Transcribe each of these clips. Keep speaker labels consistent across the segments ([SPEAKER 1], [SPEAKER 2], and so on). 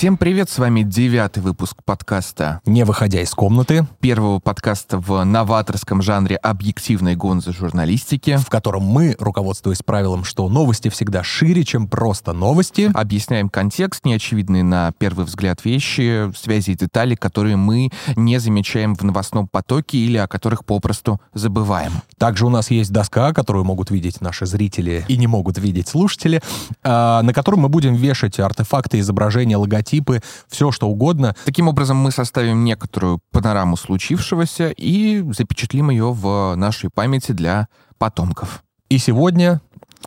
[SPEAKER 1] Всем привет, с вами девятый выпуск подкаста
[SPEAKER 2] Не выходя из комнаты,
[SPEAKER 1] первого подкаста в новаторском жанре объективной гонзы журналистики.
[SPEAKER 2] в котором мы, руководствуясь правилом, что новости всегда шире, чем просто новости,
[SPEAKER 1] Объясняем контекст, неочевидные на первый взгляд вещи, связи и детали, которые мы не замечаем в новостном потоке или о которых попросту забываем.
[SPEAKER 2] Также у нас есть доска, которую могут видеть наши зрители и не могут видеть слушатели, а, на которой мы будем вешать артефакты, изображения, логотипы, все что угодно.
[SPEAKER 1] Таким образом, мы составим некоторую панораму случившегося и запечатлим ее в нашей памяти для потомков.
[SPEAKER 2] И сегодня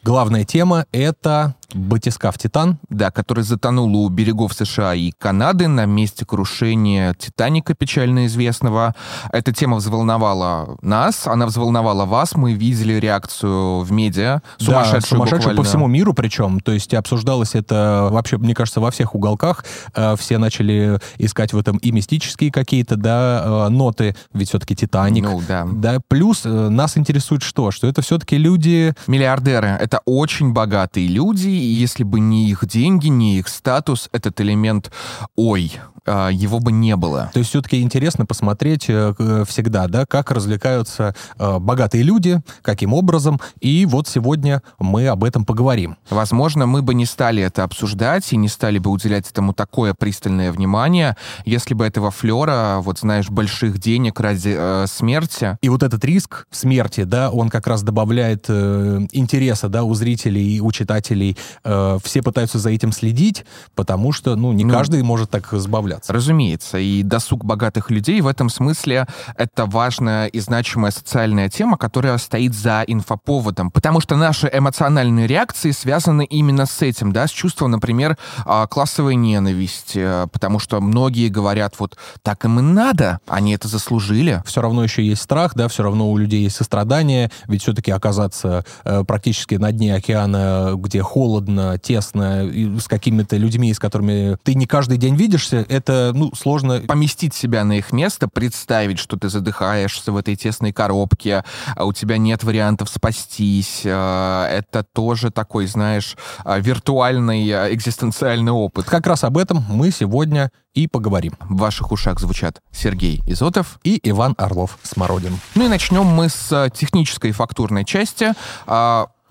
[SPEAKER 2] главная тема — это батискаф «Титан».
[SPEAKER 1] Да, который затонул у берегов США и Канады на месте крушения «Титаника», печально известного. Эта тема взволновала нас, она взволновала вас. Мы видели реакцию в медиа, сумасшедшую,
[SPEAKER 2] да, сумасшедшую по всему миру причем. То есть обсуждалось это вообще, мне кажется, во всех уголках. Э, Все начали искать в этом и мистические какие-то, да, э, ноты, ведь все-таки «Титаник».
[SPEAKER 1] Ну, да.
[SPEAKER 2] Да, плюс э, нас интересует что? Что это все-таки люди...
[SPEAKER 1] Миллиардеры — это очень богатые люди, если бы не их деньги, не их статус, этот элемент «ой», а, его бы не было.
[SPEAKER 2] То есть все-таки интересно посмотреть э, к- всегда, да, как развлекаются э, богатые люди, каким образом. И вот сегодня мы об этом поговорим.
[SPEAKER 1] Возможно, мы бы не стали это обсуждать и не стали бы уделять этому такое пристальное внимание, если бы этого флера, вот знаешь, больших денег ради э, смерти,
[SPEAKER 2] И вот этот риск смерти, да, он как раз добавляет э, интереса, да, у зрителей и у читателей. Э, все пытаются за этим следить, потому что, ну, не
[SPEAKER 1] Ну,
[SPEAKER 2] каждый может так избавляться.
[SPEAKER 1] Разумеется, и досуг богатых людей в этом смысле это важная и значимая социальная тема, которая стоит за инфоповодом, потому что наши эмоциональные реакции связаны именно с этим, да, с чувством, например, а, классовой ненависти, э, потому что многие говорят, вот так им и надо, они это заслужили.
[SPEAKER 2] все равно еще есть страх, да, все равно у людей есть сострадание, ведь все-таки оказаться э, практически на дне океана, где холодно, тесно, и с какими-то людьми, с которыми ты не каждый день видишься, это, ну, сложно.
[SPEAKER 1] поместить себя на их место, представить, что ты задыхаешься в этой тесной коробке, а у тебя нет вариантов спастись. э, Это тоже такой, знаешь, э, виртуальный э, экзистенциальный опыт.
[SPEAKER 2] Как раз об этом мы сегодня и поговорим.
[SPEAKER 1] В ваших ушах звучат Сергей Изотов.
[SPEAKER 2] И Иван Орлов Смородин.
[SPEAKER 1] Ну и начнем мы с технической фактурной части.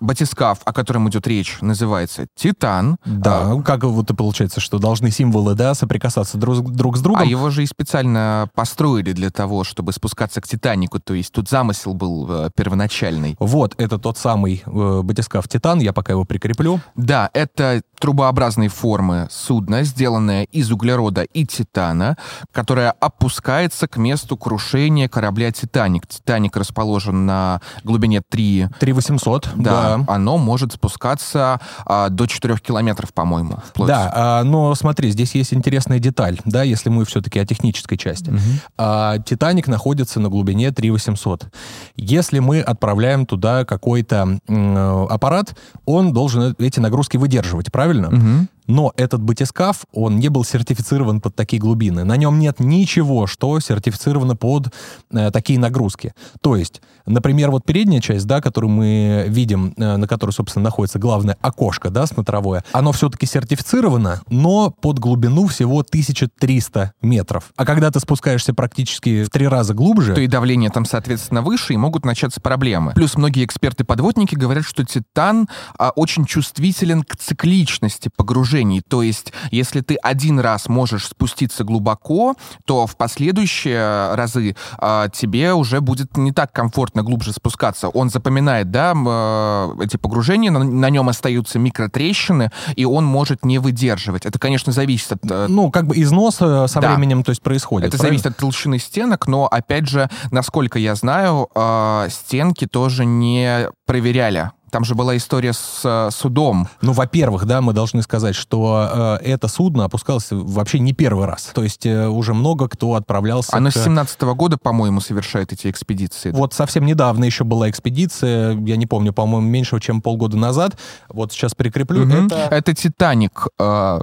[SPEAKER 1] А, Батискаф, о котором идет речь, называется «Титан».
[SPEAKER 2] Да, как вот и получается, что должны символы, да, соприкасаться друг, друг с другом.
[SPEAKER 1] А его же и специально построили для того, чтобы спускаться к Титанику. То есть тут замысел был э, первоначальный.
[SPEAKER 2] Вот, это тот самый э, батискаф «Титан», я пока его прикреплю.
[SPEAKER 1] Да, это трубообразной формы судно, сделанное из углерода и титана, которое опускается к месту крушения корабля «Титаник». «Титаник» расположен на глубине 3
[SPEAKER 2] 3800,
[SPEAKER 1] да,
[SPEAKER 2] да.
[SPEAKER 1] Оно может спускаться а, до 4 километров, по-моему. вплоть.
[SPEAKER 2] Да, а, но смотри, здесь есть интересная деталь, да, если мы все-таки о технической части. А, Титаник находится на глубине 3800. Если мы отправляем туда какой-то м, аппарат, он должен эти нагрузки выдерживать, правильно?
[SPEAKER 1] Мгм.
[SPEAKER 2] Но этот батискаф, он не был сертифицирован под такие глубины. На нем нет ничего, что сертифицировано под э, такие нагрузки. То есть, например, вот передняя часть, да, которую мы видим, э, на которой, собственно, находится главное окошко, да, смотровое, оно все-таки сертифицировано, но под глубину всего 1300 метров. А когда ты спускаешься практически в три раза глубже...
[SPEAKER 1] то и давление там, соответственно, выше, и могут начаться проблемы. Плюс многие эксперты-подводники говорят, что Титан а, очень чувствителен к цикличности погружений. То есть, если ты один раз можешь спуститься глубоко, то в последующие разы а, тебе уже будет не так комфортно глубже спускаться. Он запоминает, да, э, эти погружения, на, на нем остаются микротрещины, и он может не выдерживать. Это, конечно, зависит от э,
[SPEAKER 2] Ну, как бы износ э, со
[SPEAKER 1] Да.
[SPEAKER 2] временем, то есть, происходит.
[SPEAKER 1] это
[SPEAKER 2] правильно?
[SPEAKER 1] зависит от толщины стенок, но, опять же, насколько я знаю, стенки тоже не проверяли. Там же была история с э, судом.
[SPEAKER 2] Ну, во-первых, да, мы должны сказать, что э, это судно опускалось вообще не первый раз. То есть э, уже много кто отправлялся.
[SPEAKER 1] Оно
[SPEAKER 2] к-
[SPEAKER 1] с 17 года, по-моему, совершает эти экспедиции.
[SPEAKER 2] Вот совсем недавно еще была экспедиция, я не помню, по-моему, меньше, чем полгода назад. Вот сейчас прикреплю.
[SPEAKER 1] Мгм.
[SPEAKER 2] Это...
[SPEAKER 1] Это Титаник, э,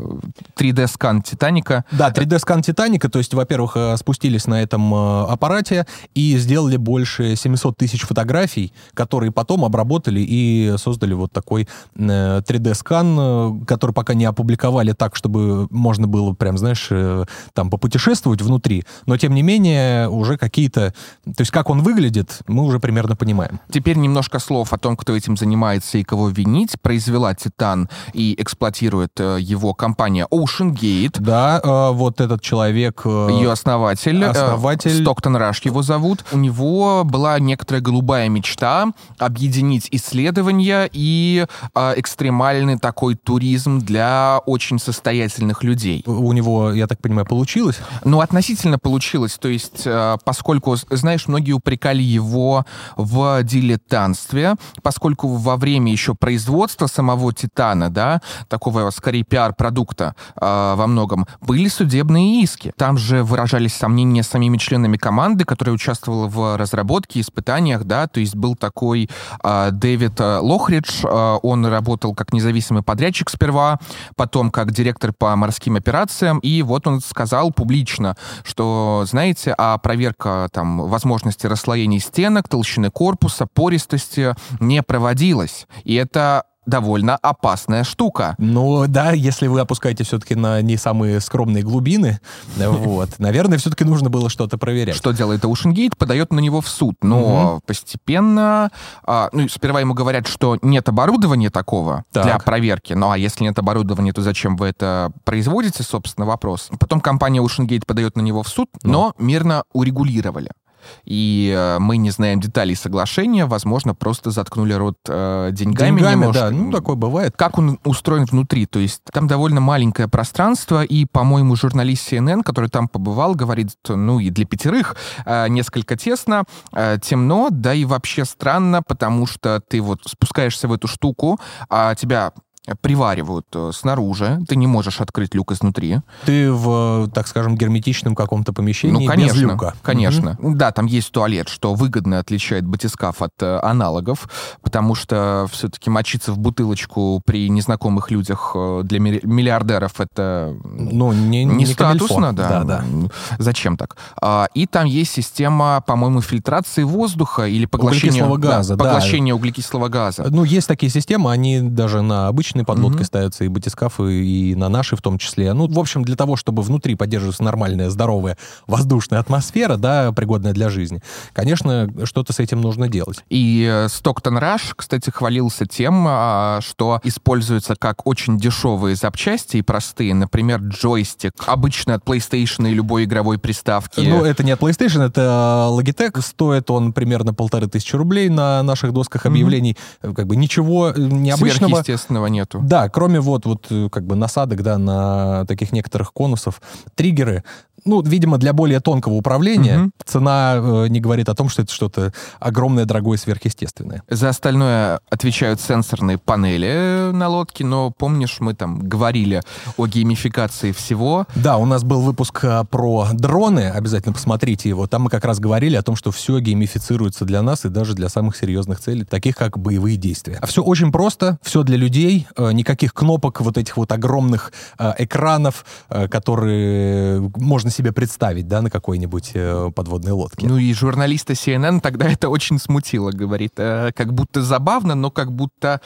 [SPEAKER 1] 3D-скан Титаника.
[SPEAKER 2] Да, 3D-скан Титаника, то есть, во-первых, э, спустились на этом э, аппарате и сделали больше 700 тысяч фотографий, которые потом обработали и и создали вот такой 3D-скан, который пока не опубликовали так, чтобы можно было прям, знаешь, там попутешествовать внутри, но тем не менее уже какие-то... То есть как он выглядит, мы уже примерно понимаем.
[SPEAKER 1] Теперь немножко слов о том, кто этим занимается и кого винить. Произвела «Титан» и эксплуатирует его компания Ocean Gate.
[SPEAKER 2] Да, вот этот человек...
[SPEAKER 1] Ее основатель. Основатель. Стоктон Раш его зовут. У него была некоторая голубая мечта объединить исследования и э, экстремальный такой туризм для очень состоятельных людей.
[SPEAKER 2] У него, я так понимаю, получилось?
[SPEAKER 1] Ну, относительно получилось. То есть, э, поскольку, знаешь, многие упрекали его в дилетантстве, поскольку во время еще производства самого «Титана», да, такого, скорее, пиар-продукта э, во многом, были судебные иски. Там же выражались сомнения самими членами команды, которая участвовала в разработке, испытаниях, да, то есть был такой э, Дэвид Лохридж, э, он работал как независимый подрядчик сперва, потом как директор по морским операциям, и вот он сказал публично, что, знаете, а проверка там возможности расслоения стенок, толщины корпуса, пористости не проводилась. И это довольно опасная штука.
[SPEAKER 2] Ну да, если вы опускаете все-таки на не самые скромные глубины, вот, наверное, все-таки нужно было что-то проверять.
[SPEAKER 1] Что делает Ocean Подает на него в суд, но постепенно, а, ну, сперва ему говорят, что нет оборудования такого для проверки, ну а если нет оборудования, то зачем вы это производите, собственно, вопрос. Потом компания Ocean подает на него в суд, ну. но мирно урегулировали и э, мы не знаем деталей соглашения, возможно, просто заткнули рот э, деньгами.
[SPEAKER 2] Деньгами, немножко. да, ну такое бывает.
[SPEAKER 1] Как он устроен внутри, то есть там довольно маленькое пространство, и, по-моему, журналист CNN, который там побывал, говорит, ну и для пятерых э, несколько тесно, э, темно, да и вообще странно, потому что ты вот спускаешься в эту штуку, а тебя приваривают э, снаружи, ты не можешь открыть люк изнутри.
[SPEAKER 2] Ты в, так скажем, герметичном каком-то помещении
[SPEAKER 1] ну, конечно,
[SPEAKER 2] без люка.
[SPEAKER 1] Конечно. Mm-hmm. Да, там есть туалет, что выгодно отличает батискаф от э, аналогов, потому что все-таки мочиться в бутылочку при незнакомых людях э, для миллиардеров это
[SPEAKER 2] ну, не, не,
[SPEAKER 1] не статусно, да. да, да. Зачем так? А, и там есть система, по-моему, фильтрации воздуха или поглощения
[SPEAKER 2] углекислого газа.
[SPEAKER 1] Да, поглощения да. углекислого газа.
[SPEAKER 2] Ну, есть такие системы, они даже на обычные обычной подлодкой mm-hmm. ставятся, и батискафы, и на наши в том числе. Ну, в общем, для того, чтобы внутри поддерживаться нормальная, здоровая воздушная атмосфера, да, пригодная для жизни, конечно, что-то с этим нужно делать.
[SPEAKER 1] И Стоктон э, Раш, кстати, хвалился тем, а, что используются как очень дешевые запчасти и простые, например, джойстик, обычно от PlayStation и любой игровой приставки.
[SPEAKER 2] Ну, это не от PlayStation, это Logitech. Стоит он примерно полторы тысячи рублей на наших досках объявлений. Mm-hmm. Как бы ничего необычного.
[SPEAKER 1] Сверхъестественного нет нету.
[SPEAKER 2] Да, кроме вот, вот э, как бы насадок, да, на таких некоторых конусов, триггеры, ну, видимо, для более тонкого управления угу. цена э, не говорит о том, что это что-то огромное, дорогое, сверхъестественное.
[SPEAKER 1] За остальное отвечают сенсорные панели на лодке, но помнишь, мы там говорили о геймификации всего.
[SPEAKER 2] Да, у нас был выпуск а, про дроны, обязательно посмотрите его. Там мы как раз говорили о том, что все геймифицируется для нас и даже для самых серьезных целей, таких как боевые действия. А все очень просто, все для людей, э, никаких кнопок, вот этих вот огромных э, экранов, которые можно себе представить, да, на какой-нибудь э, подводной лодке.
[SPEAKER 1] Ну и журналиста CNN тогда это очень смутило, говорит. Э, как будто забавно, но как будто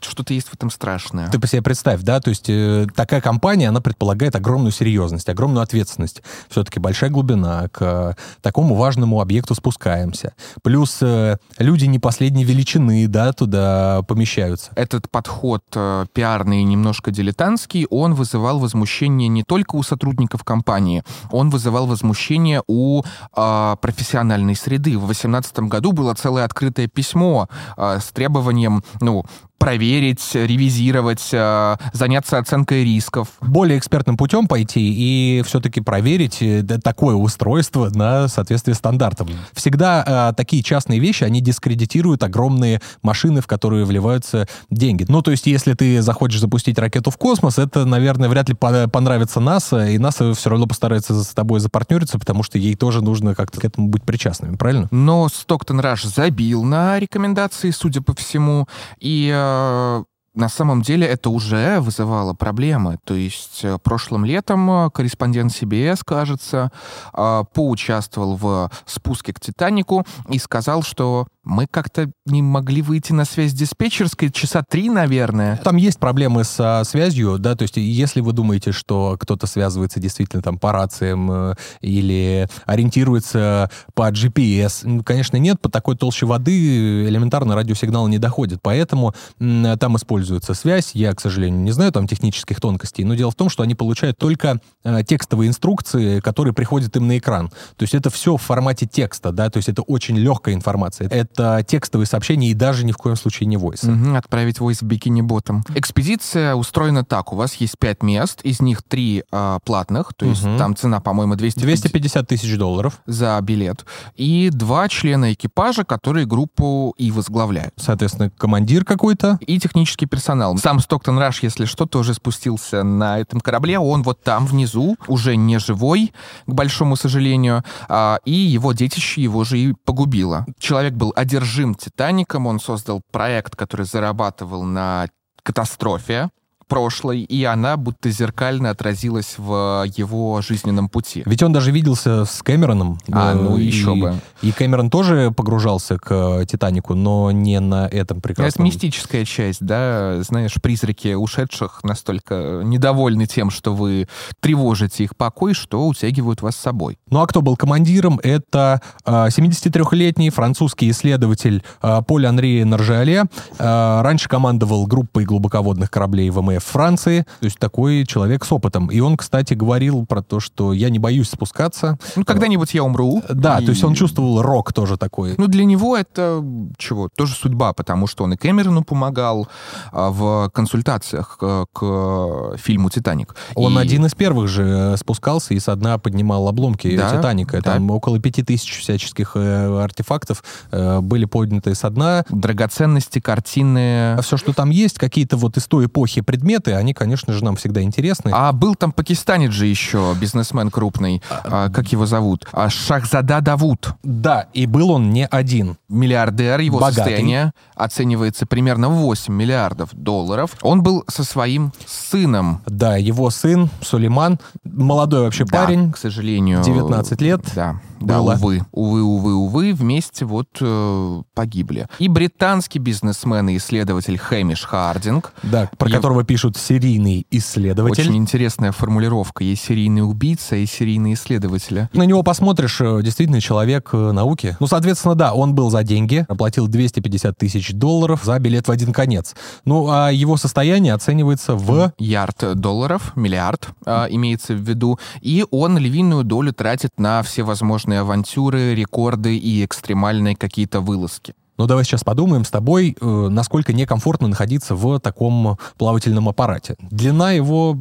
[SPEAKER 1] что-то есть в этом страшное.
[SPEAKER 2] Ты по себе представь, да, то есть э, такая компания, она предполагает огромную серьезность, огромную ответственность. Все-таки большая глубина, к э, такому важному объекту спускаемся. Плюс э, люди не последней величины, да, туда помещаются.
[SPEAKER 1] Этот подход э, пиарный и немножко дилетантский, он вызывал возмущение не только у сотрудников компании, он вызывал возмущение у э, профессиональной среды. В 2018 году было целое открытое письмо э, с требованием, ну, проверить, ревизировать, э, заняться оценкой рисков.
[SPEAKER 2] Более экспертным путем пойти и все-таки проверить э, такое устройство на соответствие стандартам. Всегда э, такие частные вещи, они дискредитируют огромные машины, в которые вливаются деньги. Ну, то есть, если ты захочешь запустить ракету в космос, это, наверное, вряд ли понравится НАСА, и НАСА все равно постарается с тобой запартнериться, потому что ей тоже нужно как-то к этому быть причастными, правильно?
[SPEAKER 1] Но Стоктон Раш забил на рекомендации, судя по всему, и uh, на самом деле это уже вызывало проблемы. То есть э, прошлым летом э, корреспондент CBS, кажется, э, поучаствовал в спуске к «Титанику» и сказал, что мы как-то не могли выйти на связь диспетчерской часа три, наверное.
[SPEAKER 2] Там есть проблемы со связью, да, то есть если вы думаете, что кто-то связывается действительно там по рациям или ориентируется по GPS, конечно, нет, по такой толще воды элементарно радиосигнал не доходит, поэтому там используют используется связь. Я, к сожалению, не знаю там технических тонкостей, но дело в том, что они получают только э, текстовые инструкции, которые приходят им на экран. То есть это все в формате текста, да, то есть это очень легкая информация. Это текстовые сообщения и даже ни в коем случае не войс.
[SPEAKER 1] Угу, отправить войс бикини-ботом. Экспедиция устроена так. У вас есть пять мест, из них три э, платных, то есть угу. там цена, по-моему, 250...
[SPEAKER 2] 250 тысяч долларов.
[SPEAKER 1] За билет. И два члена экипажа, которые группу и возглавляют.
[SPEAKER 2] Соответственно, командир какой-то.
[SPEAKER 1] И технический персонал. Сам Стоктон Раш, если что, тоже спустился на этом корабле. Он вот там внизу, уже не живой, к большому сожалению, а, и его детище его же и погубило. Человек был одержим Титаником, он создал проект, который зарабатывал на катастрофе, прошлой, и она будто зеркально отразилась в его жизненном пути.
[SPEAKER 2] Ведь он даже виделся с Кэмероном.
[SPEAKER 1] А, ну и, еще бы.
[SPEAKER 2] И Кэмерон тоже погружался к э, «Титанику», но не на этом прекрасном...
[SPEAKER 1] Это мистическая часть, да? Знаешь, призраки ушедших настолько недовольны тем, что вы тревожите их покой, что утягивают вас с собой.
[SPEAKER 2] Ну а кто был командиром? Это э, 73-летний французский исследователь э, Поль Анри Наржиале. Э, раньше командовал группой глубоководных кораблей ВМФ Франции, то есть такой человек с опытом. И он, кстати, говорил про то, что я не боюсь спускаться.
[SPEAKER 1] Ну, когда-нибудь я умру.
[SPEAKER 2] Да, и... то есть он чувствовал рок тоже такой.
[SPEAKER 1] Ну, для него это чего? Тоже судьба, потому что он и Кэмерону помогал а, в консультациях к, фильму «Титаник».
[SPEAKER 2] Он и... один из первых же э, спускался и со дна поднимал обломки да, «Титаника». Да. Там около пяти тысяч всяческих э, артефактов э, были подняты со дна.
[SPEAKER 1] Драгоценности, картины.
[SPEAKER 2] Все, что там есть, какие-то вот из той эпохи предметы, предметы, они, конечно же, нам всегда интересны.
[SPEAKER 1] А был там пакистанец же еще, бизнесмен крупный, а, как его зовут? А, Шахзада Давуд.
[SPEAKER 2] Да, и был он не один.
[SPEAKER 1] Миллиардер, его Богатый. состояние оценивается примерно в 8 миллиардов долларов. Он был со своим сыном.
[SPEAKER 2] Да, его сын Сулейман, молодой вообще
[SPEAKER 1] да,
[SPEAKER 2] парень.
[SPEAKER 1] к сожалению.
[SPEAKER 2] 19 лет.
[SPEAKER 1] Да. Да, было. увы. Увы, увы, увы, вместе вот э, погибли. И британский бизнесмен и исследователь Хэмиш Хардинг.
[SPEAKER 2] Да, про я... которого пишут серийный исследователь.
[SPEAKER 1] Очень интересная формулировка. Есть серийный убийца и серийный исследователь.
[SPEAKER 2] На него посмотришь, э, действительно человек э, науки. Ну, соответственно, да, он был за деньги, оплатил 250 тысяч долларов за билет в один конец. Ну, а его состояние оценивается в...
[SPEAKER 1] Ярд долларов, миллиард, э, имеется в виду. И он львиную долю тратит на все возможные различные авантюры, рекорды и экстремальные какие-то вылазки.
[SPEAKER 2] Ну, давай сейчас подумаем с тобой, э, насколько некомфортно находиться в таком плавательном аппарате. Длина его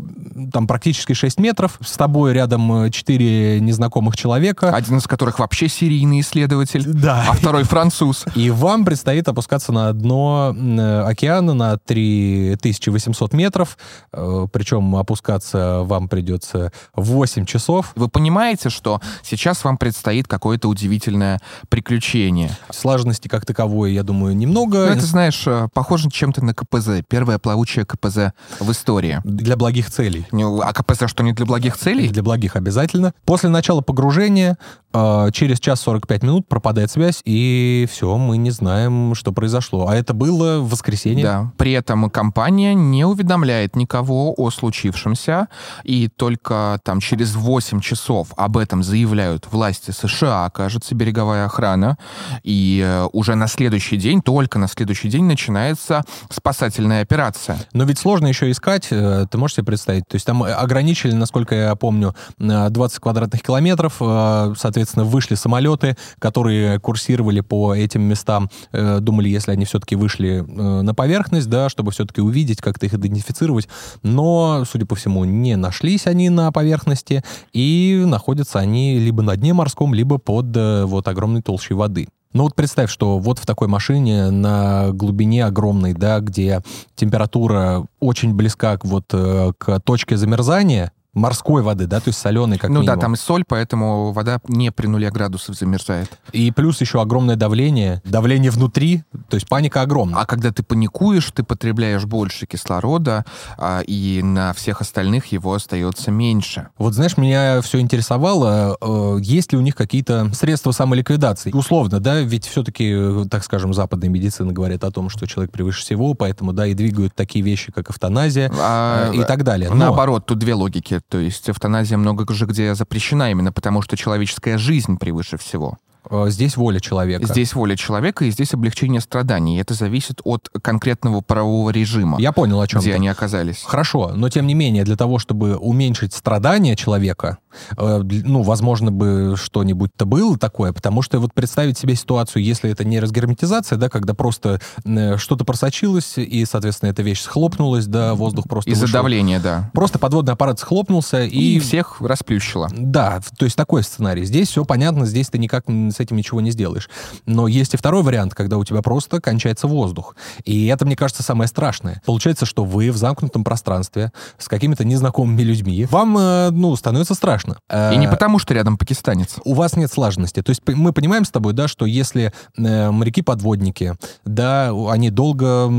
[SPEAKER 2] там практически 6 метров, с тобой рядом 4 незнакомых человека.
[SPEAKER 1] Один из которых вообще серийный исследователь,
[SPEAKER 2] да.
[SPEAKER 1] а второй француз.
[SPEAKER 2] И вам предстоит опускаться на дно э, океана на 3800 метров, э, причем опускаться вам придется 8 часов.
[SPEAKER 1] Вы понимаете, что сейчас вам предстоит какое-то удивительное приключение?
[SPEAKER 2] Слаженности как таковой я думаю, немного.
[SPEAKER 1] Ну, это, знаешь, э, похоже чем-то на КПЗ. Первое плавучее КПЗ в истории.
[SPEAKER 2] Для благих целей.
[SPEAKER 1] А КПЗ что, не для благих целей?
[SPEAKER 2] Для благих обязательно. После начала погружения э, через час 45 минут пропадает связь, и все, мы не знаем, что произошло. А это было в воскресенье.
[SPEAKER 1] Да. При этом компания не уведомляет никого о случившемся, и только там через 8 часов об этом заявляют власти США, кажется, береговая охрана, и э, уже на следующий день, только на следующий день начинается спасательная операция.
[SPEAKER 2] Но ведь сложно еще искать, э, ты можешь себе представить? То есть там ограничили, насколько я помню, 20 квадратных километров, э, соответственно, вышли самолеты, которые курсировали по этим местам, э, думали, если они все-таки вышли на поверхность, да, чтобы все-таки увидеть, как-то их идентифицировать, но, судя по всему, не нашлись они на поверхности, и находятся они либо на дне морском, либо под вот огромной толщей воды. Ну вот представь, что вот в такой машине на глубине огромной, да, где температура очень близка к, вот, э, к точке замерзания, морской воды, да, то есть соленой как
[SPEAKER 1] ну
[SPEAKER 2] минимум.
[SPEAKER 1] да, там и соль, поэтому вода не при нуле градусов замерзает.
[SPEAKER 2] И плюс еще огромное давление, давление внутри, то есть паника огромная.
[SPEAKER 1] А когда ты паникуешь, ты потребляешь больше кислорода, а, и на всех остальных его остается меньше.
[SPEAKER 2] Вот знаешь, меня все интересовало, э, есть ли у них какие-то средства самоликвидации. Условно, да, ведь все-таки, э, так скажем, западная медицина говорит о том, что человек превыше всего, поэтому, да, и двигают такие вещи, как эвтаназия
[SPEAKER 1] А,
[SPEAKER 2] э, и так далее. Но-
[SPEAKER 1] Наоборот, тут две логики. То есть эвтаназия много же где запрещена именно потому, что человеческая жизнь превыше всего.
[SPEAKER 2] э, здесь воля человека.
[SPEAKER 1] Здесь воля человека, и здесь облегчение страданий. И это зависит от конкретного правового режима,
[SPEAKER 2] Я понял, о чем
[SPEAKER 1] где
[SPEAKER 2] ты.
[SPEAKER 1] они оказались.
[SPEAKER 2] Хорошо, но тем не менее, для того, чтобы уменьшить страдания человека, ну, возможно бы что-нибудь-то было такое, потому что вот представить себе ситуацию, если это не разгерметизация, да, когда просто э, что-то просочилось, и, соответственно, эта вещь схлопнулась, да, воздух просто
[SPEAKER 1] Из-за давления, да.
[SPEAKER 2] Просто подводный аппарат схлопнулся,
[SPEAKER 1] И,
[SPEAKER 2] и...
[SPEAKER 1] всех расплющило.
[SPEAKER 2] Да, то есть такой сценарий. Здесь все понятно, здесь ты никак с этим ничего не сделаешь. Но есть и второй вариант, когда у тебя просто кончается воздух. И это, мне кажется, самое страшное. Получается, что вы в замкнутом пространстве с какими-то незнакомыми людьми. Вам, э, ну, становится страшно.
[SPEAKER 1] И не
[SPEAKER 2] Э,
[SPEAKER 1] потому, что рядом пакистанец.
[SPEAKER 2] у вас нет слаженности. То есть мы понимаем с тобой, да, что если э, моряки-подводники, да, они долго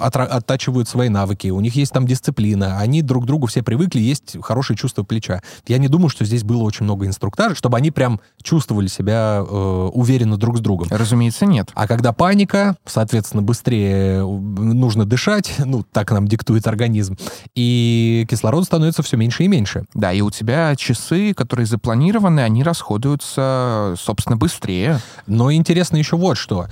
[SPEAKER 2] оттачивают свои навыки, у них есть там дисциплина, они друг к другу все привыкли, есть хорошее чувство плеча. Я не думаю, что здесь было очень много инструктажей, чтобы они прям чувствовали себя э, уверенно друг с другом.
[SPEAKER 1] Разумеется, нет.
[SPEAKER 2] А когда паника, соответственно, быстрее нужно дышать, ну, так нам диктует организм, и кислорода становится все меньше и меньше.
[SPEAKER 1] Да, и у тебя часы, которые запланированы, они расходуются, собственно, быстрее.
[SPEAKER 2] Но интересно еще вот что.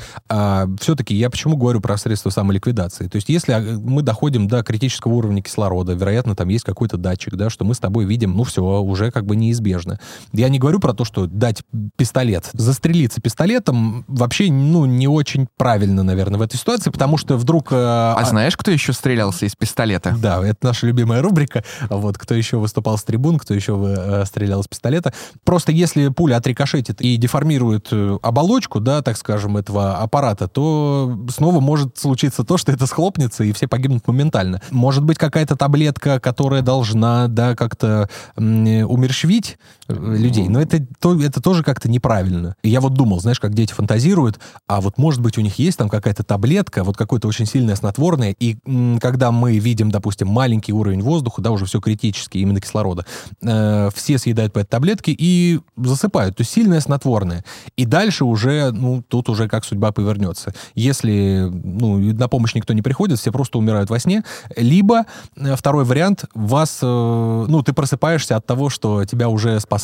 [SPEAKER 2] все-таки я почему говорю про средства самоликвидации? То есть если а, мы доходим до критического уровня кислорода, вероятно, там есть какой-то датчик, да, что мы с тобой видим, ну все, уже как бы неизбежно. Я не говорю про то, что дать пистолет. Застрелиться пистолетом вообще, ну, не очень правильно, наверное, в этой ситуации, потому что вдруг... э,
[SPEAKER 1] А знаешь, кто еще стрелялся из пистолета?
[SPEAKER 2] Да, это наша любимая рубрика. Вот, кто еще выступал с трибун, кто еще э, стрелял с пистолета. Просто если пуля отрикошетит и деформирует э, оболочку, да, так скажем, этого аппарата, то снова может случиться то, что это схлопнется, и все погибнут моментально. Может быть, какая-то таблетка, которая должна, да, как-то умерщвить людей, но это, то, это тоже как-то неправильно. И я вот думал, знаешь, как дети фантазируют, а вот может быть у них есть там какая-то таблетка, вот какое-то очень сильное снотворное, и м, когда мы видим, допустим, маленький уровень воздуха, да, уже все критически, именно кислорода, э, все съедают по этой таблетке и засыпают. То есть сильное снотворное. И дальше уже, ну, тут уже как судьба повернется. Если, ну, на помощь никто не приходит, все просто умирают во сне, либо э, второй вариант, вас, э, ну, ты просыпаешься от того, что тебя уже спасают,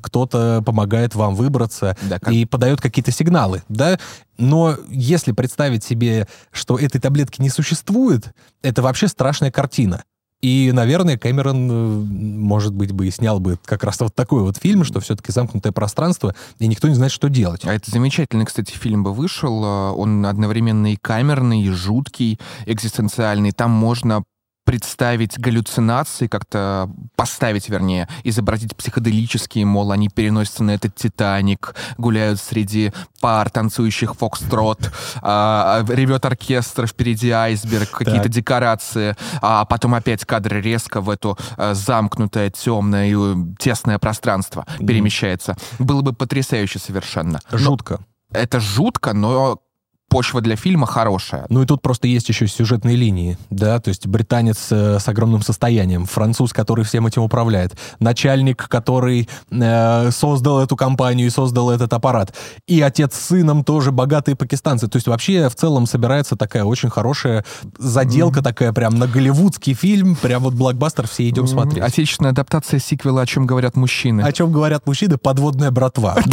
[SPEAKER 2] кто-то помогает вам выбраться
[SPEAKER 1] Да, как-
[SPEAKER 2] и подает какие-то сигналы, да, но если представить себе, что этой таблетки не существует, это вообще страшная картина. И, наверное, Кэмерон, э, может быть, бы и снял бы как раз вот такой вот фильм, что все-таки замкнутое пространство, и никто не знает, что делать.
[SPEAKER 1] А это замечательный, кстати, фильм бы вышел. А, Он одновременно и камерный, и жуткий, экзистенциальный. Там можно представить галлюцинации, как-то поставить, вернее, изобразить психоделические, мол, они переносятся на этот Титаник, гуляют среди пар, танцующих фокстрот, а, ревет оркестр, впереди айсберг, какие-то декорации, а потом опять кадры резко в этэто замкнутое, темное и э, тесное пространство перемещается. Было бы потрясающе совершенно. Но
[SPEAKER 2] Жутко.
[SPEAKER 1] это жутко, но почва для фильма хорошая.
[SPEAKER 2] Ну и тут просто есть еще сюжетные линии, да, то есть британец э, с огромным состоянием, француз, который всем этим управляет, начальник, который э, создал эту компанию и создал этот аппарат, и отец с сыном тоже богатые пакистанцы. То есть вообще в целом собирается такая очень хорошая заделка, такая прям на голливудский фильм, прям вот блокбастер, все идем смотреть.
[SPEAKER 1] Отечественная адаптация сиквела «О чем говорят мужчины».
[SPEAKER 2] О чем говорят мужчины? Подводная братва.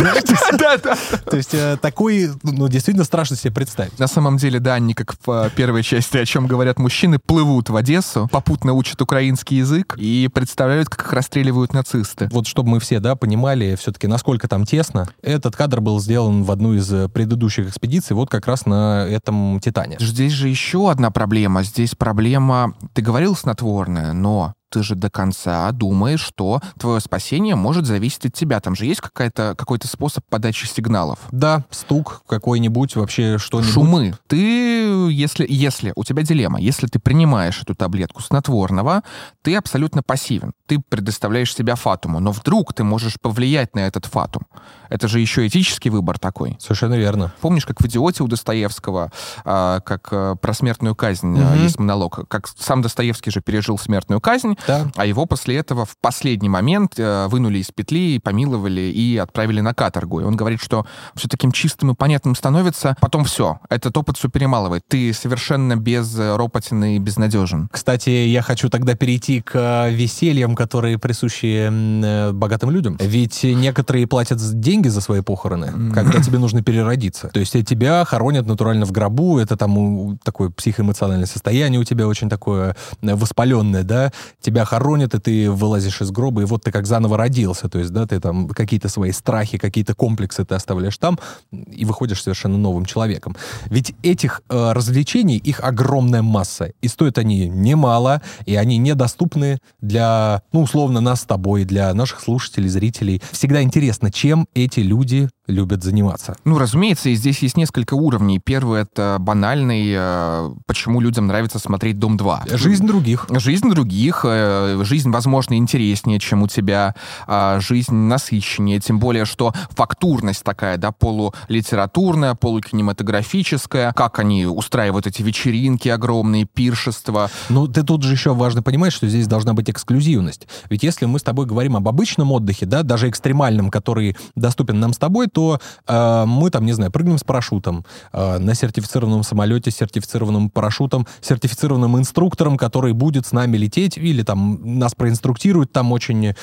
[SPEAKER 2] То есть э, такой, ну, действительно страшно себе представить.
[SPEAKER 1] На самом деле, да, они, как в э, первой части, о чем говорят мужчины, плывут в Одессу, попутно учат украинский язык и представляют, как их расстреливают нацисты.
[SPEAKER 2] Вот чтобы мы все, да, понимали все-таки, насколько там тесно, этот кадр был сделан в одну из э, предыдущих экспедиций, вот как раз на этом Титане.
[SPEAKER 1] Здесь же еще одна проблема. Здесь проблема, ты говорил снотворная, но ты же до конца думаешь, что твое спасение может зависеть от тебя. Там же есть какая-то, какой-то способ подачи сигналов.
[SPEAKER 2] Да, стук какой-нибудь, вообще что-нибудь.
[SPEAKER 1] Шумы. Ты, если, если у тебя дилемма, если ты принимаешь эту таблетку снотворного, ты абсолютно пассивен. Ты предоставляешь себя фатуму, но вдруг ты можешь повлиять на этот фатум. Это же еще этический выбор такой.
[SPEAKER 2] Совершенно верно.
[SPEAKER 1] Помнишь, как в «Идиоте» у Достоевского, а, как а, про смертную казнь угу. есть монолог, как сам Достоевский же пережил смертную казнь, да. а его после этого в последний момент а, вынули из петли, помиловали и отправили на каторгу. И он говорит, что все таким чистым и понятным становится, потом все, этот опыт все перемалывает. Ты совершенно без ропотины и безнадежен.
[SPEAKER 2] Кстати, я хочу тогда перейти к весельям, которые присущи э, богатым людям. Ведь некоторые платят деньги за свои похороны, когда тебе нужно переродиться. То есть тебя хоронят натурально в гробу, это там такое психоэмоциональное состояние у тебя очень такое э, воспаленное, да, тебя хоронят, и ты вылазишь из гроба, и вот ты как заново родился, то есть, да, ты там какие-то свои страхи, какие-то комплексы ты оставляешь там, и выходишь совершенно новым человеком. Ведь этих э, развлечений, их огромная масса, и стоят они немало, и они недоступны для, ну, условно, нас с тобой, для наших слушателей, зрителей. Всегда интересно, чем эти люди любят заниматься.
[SPEAKER 1] Ну, разумеется, и здесь есть несколько уровней. Первый — это банальный, э, почему людям нравится смотреть «Дом-2».
[SPEAKER 2] Жизнь других.
[SPEAKER 1] Жизнь других. Э, жизнь, возможно, интереснее, чем у тебя. Э, жизнь насыщеннее. Тем более, что фактурность такая, да, полулитературная, полукинематографическая. Как они устраивают эти вечеринки огромные, пиршества.
[SPEAKER 2] Ну, ты тут же еще важно понимать, что здесь должна быть эксклюзивность. Ведь если мы с тобой говорим об обычном отдыхе, да, даже экстремальном, который доступен нам с тобой, то э, мы там, не знаю, прыгнем с парашютом э, на сертифицированном самолете, сертифицированным парашютом, сертифицированным инструктором, который будет с нами лететь или там нас проинструктирует там очень э,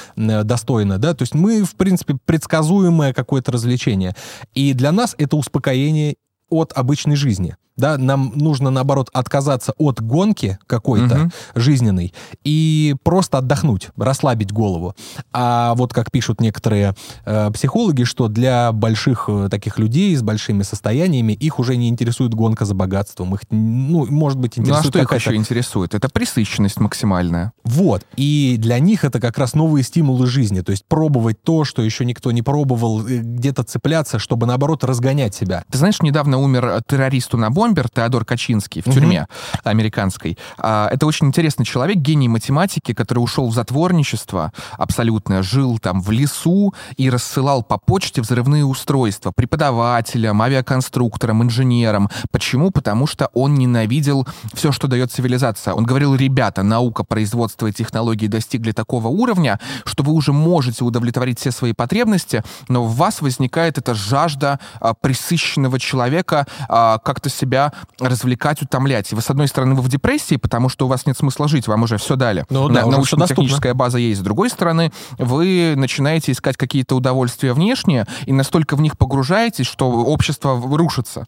[SPEAKER 2] достойно, да, то есть мы, в принципе, предсказуемое какое-то развлечение. И для нас это успокоение от обычной жизни да, нам нужно, наоборот, отказаться от гонки какой-то угу. жизненной и просто отдохнуть, расслабить голову. А вот как пишут некоторые э, психологи, что для больших э, таких людей с большими состояниями их уже не интересует гонка за богатством. Их, ну, может быть, интересует... Ну, а
[SPEAKER 1] что их еще интересует? Это присыщенность максимальная.
[SPEAKER 2] Вот. И для них это как раз новые стимулы жизни. То есть пробовать то, что еще никто не пробовал, э, где-то цепляться, чтобы, наоборот, разгонять себя.
[SPEAKER 1] Ты знаешь, недавно умер террорист на бомбер Теодор Качинский в угу. тюрьме американской. А, это очень интересный человек, гений математики, который ушел в затворничество абсолютно, жил там в лесу и рассылал по почте взрывные устройства преподавателям, авиаконструкторам, инженерам. Почему? Потому что он ненавидел все, что дает цивилизация. Он говорил, ребята, наука, производство и технологии достигли такого уровня, что вы уже можете удовлетворить все свои потребности, но в вас возникает эта жажда а, присыщенного человека а, как-то себя себя развлекать, утомлять. И вы, с одной стороны, вы в депрессии, потому что у вас нет смысла жить, вам уже все дали. Ну, да, Научно-техническая база есть. С другой стороны, вы начинаете искать какие-то удовольствия внешние и настолько в них погружаетесь, что общество рушится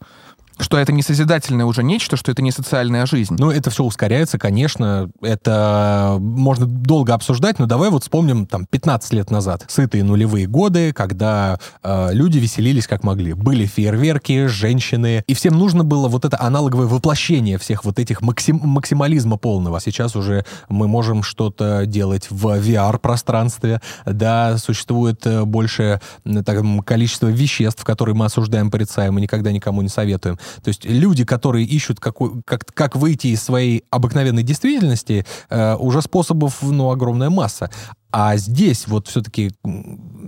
[SPEAKER 1] что это не созидательное уже нечто, что это не социальная жизнь.
[SPEAKER 2] Ну, это все ускоряется, конечно. Это можно долго обсуждать, но давай вот вспомним там 15 лет назад. Сытые нулевые годы, когда э, люди веселились как могли. Были фейерверки, женщины, и всем нужно было вот это аналоговое воплощение всех вот этих максим максимализма полного. Сейчас уже мы можем что-то делать в VR-пространстве, да, существует э, больше так, количество веществ, которые мы осуждаем, порицаем и никогда никому не советуем. То есть люди, которые ищут, какой, как, как выйти из своей обыкновенной действительности, э, уже способов, ну, огромная масса. А здесь вот все-таки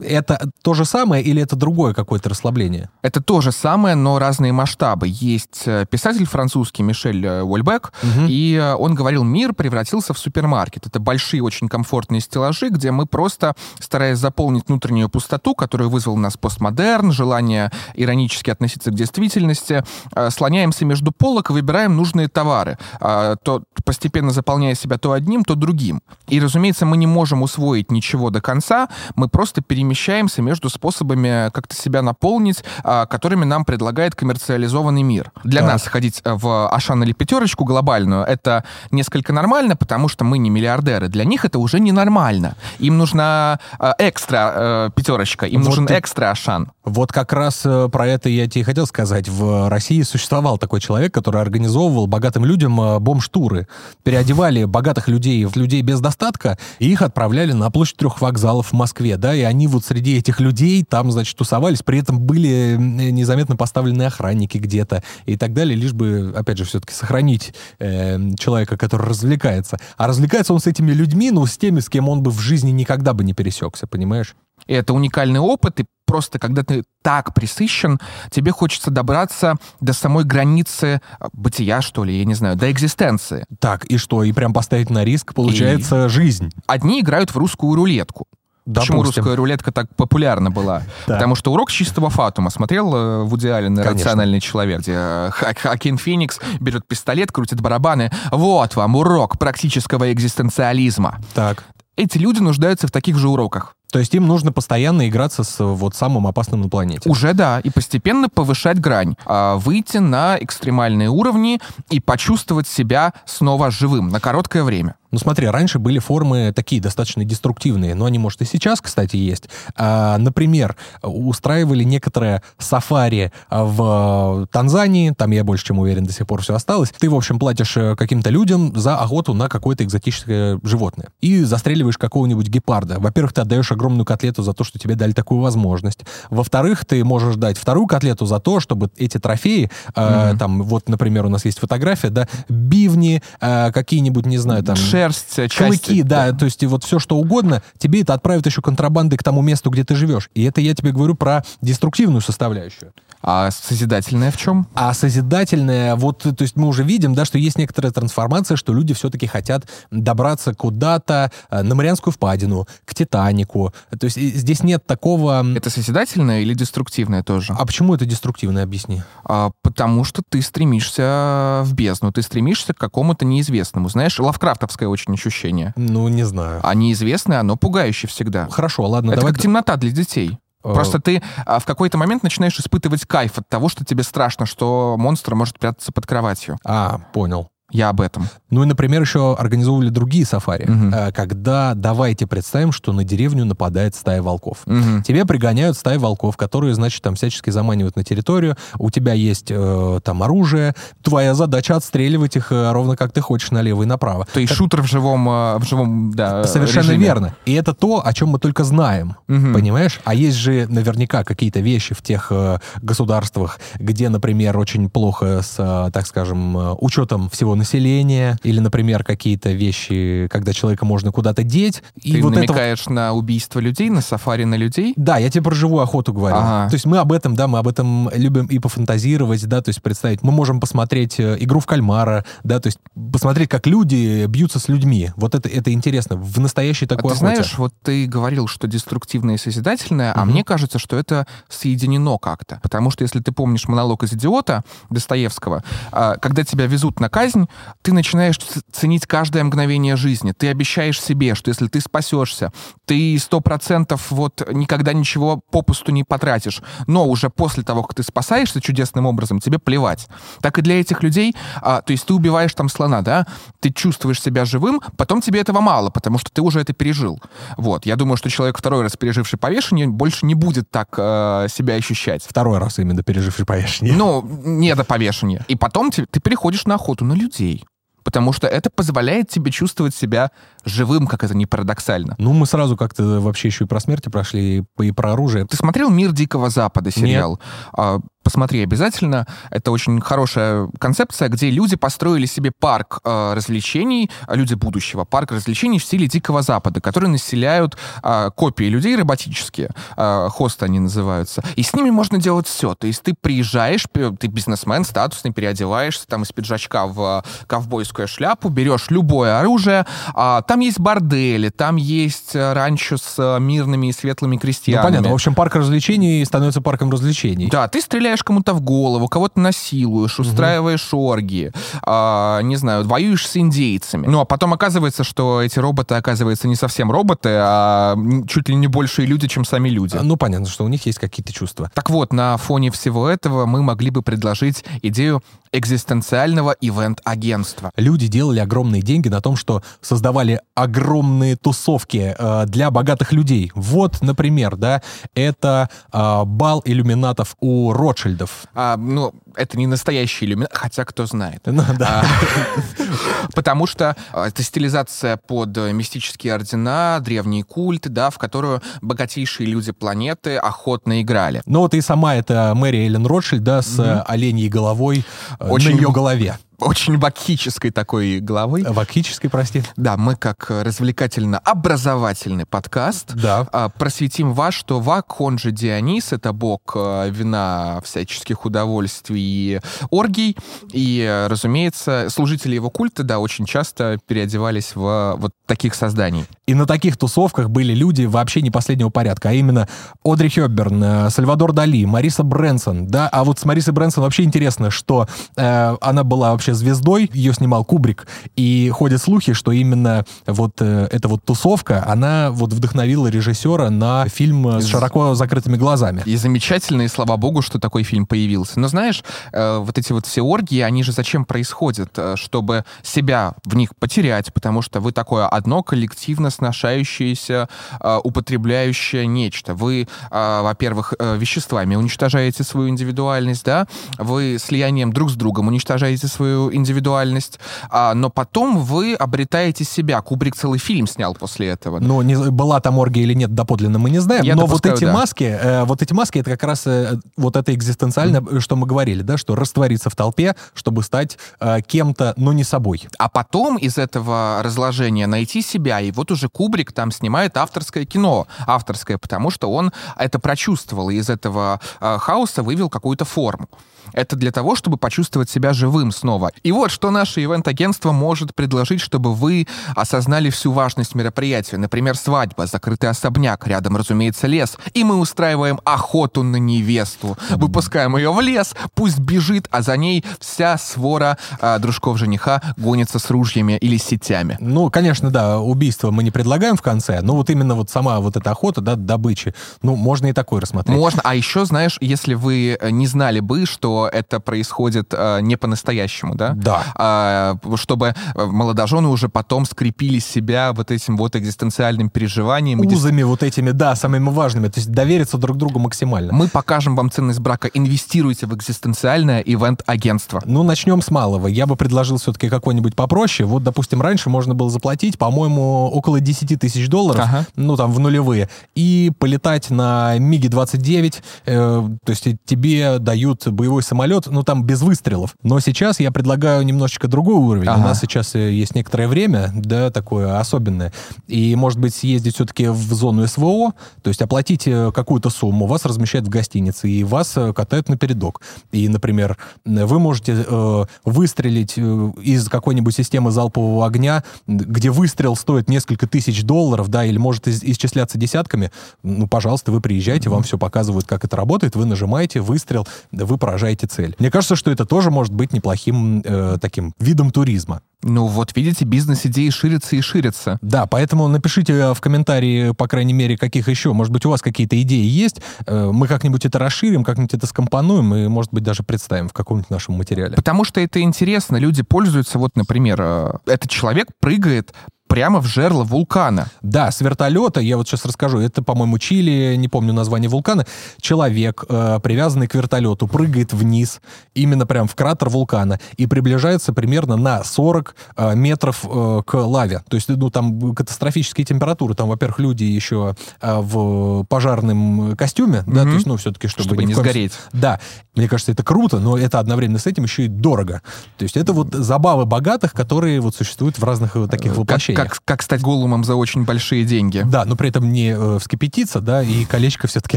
[SPEAKER 2] это то же самое или это другое какое-то расслабление?
[SPEAKER 1] Это то же самое, но разные масштабы. Есть э, писатель французский Мишель э, Уольбек, угу. и э, он говорил, мир превратился в супермаркет. Это большие, очень комфортные стеллажи, где мы просто, стараясь заполнить внутреннюю пустоту, которую вызвал у нас постмодерн, желание иронически относиться к действительности, слоняемся между полок и выбираем нужные товары, то постепенно заполняя себя то одним, то другим. И, разумеется, мы не можем усвоить освоить ничего до конца, мы просто перемещаемся между способами как-то себя наполнить, а, которыми нам предлагает коммерциализованный мир. Для
[SPEAKER 2] Так.
[SPEAKER 1] нас ходить э, в Ашан или пятерочку глобальную это несколько нормально, потому что мы не миллиардеры. Для них это уже ненормально. Им нужна э, экстра э, пятерочка, им
[SPEAKER 2] Вот
[SPEAKER 1] нужен
[SPEAKER 2] ты-
[SPEAKER 1] экстра Ашан.
[SPEAKER 2] Вот как раз про это я тебе и хотел сказать. В России существовал такой человек, который организовывал богатым людям бомж-туры. Переодевали богатых людей в людей без достатка, и их отправляли на площадь трех вокзалов в Москве, да, и они вот среди этих людей там, значит, тусовались, при этом были э, незаметно поставлены охранники где-то и так далее, лишь бы, опять же, все-таки сохранить э, человека, который развлекается. А развлекается он с этими людьми, ну, с теми, с кем он бы в жизни никогда бы не пересекся, понимаешь?
[SPEAKER 1] И это уникальный опыт, и просто когда ты так присыщен, тебе хочется добраться до самой границы э, бытия, что ли, я не знаю, до экзистенции.
[SPEAKER 2] Так, и что? И прям поставить на риск, получается, жизнь.
[SPEAKER 1] Одни играют в русскую рулетку. Почему
[SPEAKER 2] Допустим.
[SPEAKER 1] русская рулетка так популярна была?
[SPEAKER 2] Да.
[SPEAKER 1] Потому что урок чистого фатума. Смотрел э, Вуди Аллен. «Рациональный человек», где э, Ха- Хакин Феникс берет пистолет, крутит барабаны. Вот вам урок практического экзистенциализма.
[SPEAKER 2] Так.
[SPEAKER 1] Эти люди нуждаются в таких же уроках.
[SPEAKER 2] То есть им нужно постоянно играться с вот самым опасным на планете.
[SPEAKER 1] Уже да, и постепенно повышать грань, а, выйти на экстремальные уровни и почувствовать себя снова живым на короткое время.
[SPEAKER 2] Ну смотри, раньше были формы такие достаточно деструктивные, но они, может, и сейчас, кстати, есть. А, например, устраивали некоторое сафари а, в Танзании, там я больше чем уверен, до сих пор все осталось. Ты, в общем, платишь э, каким-то людям за охоту на какое-то экзотическое животное. И застреливаешь какого-нибудь гепарда. Во-первых, ты отдаешь огромную котлету за то, что тебе дали такую возможность. Во-вторых, ты можешь дать вторую котлету за то, чтобы эти трофеи, э,
[SPEAKER 1] Мгм.
[SPEAKER 2] там, вот, например, у нас есть фотография, да, бивни, э, какие-нибудь, не знаю, там...
[SPEAKER 1] Шерсть, э, части.
[SPEAKER 2] Клыки, да, то есть и вот все, что угодно, тебе это отправят еще контрабандой к тому месту, где ты живешь. И это я тебе говорю про деструктивную составляющую.
[SPEAKER 1] А созидательное в чем?
[SPEAKER 2] А созидательная, вот, то есть мы уже видим, да, что есть некоторая трансформация, что люди все-таки хотят добраться куда-то э, на Марианскую впадину, к Титанику. То есть здесь нет такого...
[SPEAKER 1] Это созидательное или деструктивное тоже?
[SPEAKER 2] А почему это деструктивно, объясни?
[SPEAKER 1] А, потому что ты стремишься в бездну, ты стремишься к какому-то неизвестному. Знаешь, лавкрафтовское очень ощущение.
[SPEAKER 2] Ну, не знаю.
[SPEAKER 1] А неизвестное, оно пугающее всегда.
[SPEAKER 2] Хорошо, ладно,
[SPEAKER 1] Это
[SPEAKER 2] давай...
[SPEAKER 1] как темнота для детей.
[SPEAKER 2] Э,
[SPEAKER 1] Просто ты а, в какой-то момент начинаешь испытывать кайф от того, что тебе страшно, что монстр может прятаться под кроватью.
[SPEAKER 2] А, понял.
[SPEAKER 1] Я об этом.
[SPEAKER 2] Ну и, например, еще организовывали другие сафари, э, когда давайте представим, что на деревню нападает стая волков.
[SPEAKER 1] Мгм.
[SPEAKER 2] Тебе пригоняют стаи волков, которые, значит, там всячески заманивают на территорию. У тебя есть э, там оружие. Твоя задача отстреливать их э, ровно как ты хочешь налево и направо.
[SPEAKER 1] То есть шутер в живом, а, в живом, да,
[SPEAKER 2] Совершенно
[SPEAKER 1] режиме.
[SPEAKER 2] верно. И это то, о чем мы только знаем.
[SPEAKER 1] Мгм.
[SPEAKER 2] Понимаешь? А есть же наверняка какие-то вещи в тех э, государствах, где, например, очень плохо с, э, так скажем, э, учетом всего населения, или, например, какие-то вещи, когда человека можно куда-то деть. И
[SPEAKER 1] Ты
[SPEAKER 2] вот это вот-
[SPEAKER 1] намекаешь на убийство людей, на сафари на людей?
[SPEAKER 2] Да, я тебе про живую охоту говорю.
[SPEAKER 1] Ага.
[SPEAKER 2] То есть мы об этом, да, мы об этом любим и пофантазировать, да, то есть представить. Мы можем посмотреть э, игру в кальмара, да, то есть посмотреть, как люди бьются с людьми. Вот это, это интересно. В настоящей
[SPEAKER 1] А
[SPEAKER 2] такой
[SPEAKER 1] ты
[SPEAKER 2] охоте.
[SPEAKER 1] знаешь, вот ты говорил, что деструктивное и созидательное, а
[SPEAKER 2] Мгм.
[SPEAKER 1] мне кажется, что это соединено как-то. Потому что если ты помнишь монолог из «Идиота» Достоевского, а, когда тебя везут на казнь, ты начинаешь ц- ценить каждое мгновение жизни. Ты обещаешь себе, что если ты спасешься, ты сто процентов вот никогда ничего попусту не потратишь. Но уже после того, как ты спасаешься чудесным образом, тебе плевать. Так и для этих людей, а, то есть ты убиваешь там слона, да, ты чувствуешь себя живым, потом тебе этого мало, потому что ты уже это пережил. Вот, я думаю, что человек второй раз переживший повешение больше не будет так э, себя ощущать.
[SPEAKER 2] Второй раз именно переживший повешение.
[SPEAKER 1] Ну, не до повешения. И потом ты, ты переходишь на охоту на людей. Потому что это позволяет тебе чувствовать себя живым, как это не парадоксально.
[SPEAKER 2] Ну, мы сразу как-то вообще еще и про смерти прошли, и, про оружие.
[SPEAKER 1] Ты смотрел «Мир Дикого Запада» сериал? А, посмотри обязательно. Это очень хорошая концепция, где люди построили себе парк э, развлечений, а, люди будущего, парк развлечений в стиле Дикого Запада, которые населяют а, копии людей роботические, а, хосты они называются. И с ними можно делать все. То есть ты приезжаешь, ты бизнесмен статусный, переодеваешься там из пиджачка в э, ковбойскую шляпу, берешь любое оружие, а, там есть бордели, там есть э, ранчо с э, мирными и светлыми
[SPEAKER 2] Ну,
[SPEAKER 1] крестьянами.
[SPEAKER 2] понятно. В общем, парк развлечений становится парком развлечений.
[SPEAKER 1] Да, ты стреляешь стреляешь кому-то в голову, кого-то насилуешь, устраиваешь оргии, а, не знаю, воюешь с индейцами. Ну, а потом оказывается, что эти роботы, оказывается, не совсем роботы, а чуть ли не большие люди, чем сами люди.
[SPEAKER 2] Ну, понятно, что у них есть какие-то чувства.
[SPEAKER 1] Так вот, на фоне всего этого мы могли бы предложить идею экзистенциального ивент-агентства.
[SPEAKER 2] Люди делали огромные деньги на том, что создавали огромные тусовки э, для богатых людей. Вот, например, да, это э, бал иллюминатов у Ротшильдов.
[SPEAKER 1] А, ну, это не настоящий иллюминат, хотя кто знает.
[SPEAKER 2] Ну, да.
[SPEAKER 1] А, Потому что а, это стилизация под мистические ордена, древние культы, да, в которую богатейшие люди планеты охотно играли.
[SPEAKER 2] Ну вот и сама эта Мэри Эллен Ротшильд, да, с оленьей головой э,
[SPEAKER 1] Очень
[SPEAKER 2] на ее голове.
[SPEAKER 1] Очень бакхической такой головой.
[SPEAKER 2] Вакхической, прости.
[SPEAKER 1] Да, мы как развлекательно-образовательный подкаст
[SPEAKER 2] Да.
[SPEAKER 1] а, просветим вас, что Вак, он же Дионис, это бог э, вина, всяческих удовольствий и оргий. И, разумеется, служители его культа, да, очень часто переодевались в вот таких созданий.
[SPEAKER 2] И на таких тусовках были люди вообще не последнего порядка, а именно Одри Хёбберн, э, Сальвадор Дали, Мариса Брэнсон, да, а вот с Марисой Брэнсон вообще интересно, что э, она была вообще звездой, ее снимал Кубрик, и ходят слухи, что именно вот э, эта вот тусовка, она вот вдохновила режиссера на фильм э, с широко закрытыми глазами.
[SPEAKER 1] И замечательно, и слава богу, что такой фильм появился. Но знаешь, э, вот эти вот все оргии, они же зачем происходят? Э, Чтобы себя в них потерять, потому что вы такое одно коллективно сношающееся, э, употребляющее нечто. Вы, э, во-первых, э, веществами уничтожаете свою индивидуальность, да? Вы слиянием друг с другом уничтожаете свою индивидуальность, а, но потом вы обретаете себя. Кубрик целый фильм снял после этого.
[SPEAKER 2] Но не, была там оргия или нет, доподлинно мы не знаем.
[SPEAKER 1] Я
[SPEAKER 2] но вот эти
[SPEAKER 1] да.
[SPEAKER 2] маски, э, вот эти маски, это как раз э, вот это экзистенциально, э, что мы говорили, да, что раствориться в толпе, чтобы стать э, кем-то, но не собой.
[SPEAKER 1] А потом из этого разложения найти себя. И вот уже Кубрик там снимает авторское кино. Авторское, потому что он это прочувствовал и из этого э, хаоса вывел какую-то форму. Это для того, чтобы почувствовать себя живым снова. И вот что наше ивент-агентство может предложить, чтобы вы осознали всю важность мероприятия. Например, свадьба, закрытый особняк, рядом, разумеется, лес. И мы устраиваем охоту на невесту. Выпускаем ее в лес, пусть бежит, а за ней вся свора а, дружков жениха гонится с ружьями или сетями.
[SPEAKER 2] Ну, конечно, да, убийство мы не предлагаем в конце, но вот именно вот сама вот эта охота, да, добычи, ну, можно и такой рассмотреть.
[SPEAKER 1] Можно. А еще, знаешь, если вы э, не знали бы, что это происходит э, не по-настоящему, да?
[SPEAKER 2] Да.
[SPEAKER 1] А, чтобы э, молодожены уже потом скрепили себя вот этим вот экзистенциальным переживанием.
[SPEAKER 2] Узами вот этими, да, самыми важными, то есть довериться друг другу максимально.
[SPEAKER 1] Мы покажем вам ценность брака. Инвестируйте в экзистенциальное ивент-агентство.
[SPEAKER 2] Ну, начнем с малого. Я бы предложил все-таки какой-нибудь попроще. Вот, допустим, раньше можно было заплатить, по-моему, около 10 тысяч долларов,
[SPEAKER 1] Ага.
[SPEAKER 2] ну, там, в нулевые, и полетать на МиГе-29, э, то есть тебе дают боевой самолет, ну, там, без выстрелов. Но сейчас я предлагаю немножечко другой уровень. У
[SPEAKER 1] Ага.
[SPEAKER 2] нас сейчас э, есть некоторое время, да, такое особенное, и, может быть, съездить все-таки в зону СВО, то есть оплатить э, какую-то сумму, вас размещают в гостинице, и вас э, катают на передок. И, например, вы можете э, выстрелить из какой-нибудь системы залпового огня, где выстрел стоит несколько тысяч долларов, да, или может ис- исчисляться десятками, ну, пожалуйста, вы приезжаете, вам все показывают, как это работает, вы нажимаете, выстрел, да, вы поражаете цель. Мне кажется, что это тоже может быть неплохим э, таким видом туризма.
[SPEAKER 1] Ну вот, видите, бизнес-идеи ширятся и ширятся.
[SPEAKER 2] Да, поэтому напишите э, в комментарии, по крайней мере, каких еще, может быть, у вас какие-то идеи есть, Э, мы как-нибудь это расширим, как-нибудь это скомпонуем и, может быть, даже представим в каком-нибудь нашем материале.
[SPEAKER 1] Потому что это интересно. Люди пользуются, вот, например, э, этот человек прыгает прямо в жерло вулкана.
[SPEAKER 2] Да, с вертолета, я вот сейчас расскажу, это, по-моему, Чили, не помню название вулкана, человек, э, привязанный к вертолету, прыгает вниз, именно прям в кратер вулкана, и приближается примерно на 40 э, метров э, к лаве. То есть, ну, там катастрофические температуры, там, во-первых, люди еще э, в пожарном костюме, да,
[SPEAKER 1] Мгм.
[SPEAKER 2] то есть, ну, все-таки, чтобы,
[SPEAKER 1] Чтобы не
[SPEAKER 2] коем
[SPEAKER 1] сгореть.
[SPEAKER 2] Да, мне кажется, это круто, но это одновременно с этим еще и дорого. То есть это вот забавы богатых, которые вот существуют в разных вот таких
[SPEAKER 1] Как,
[SPEAKER 2] воплощениях.
[SPEAKER 1] Как, как стать голумом за очень большие деньги.
[SPEAKER 2] Да, но при этом не э, вскипятиться, да, и колечко все-таки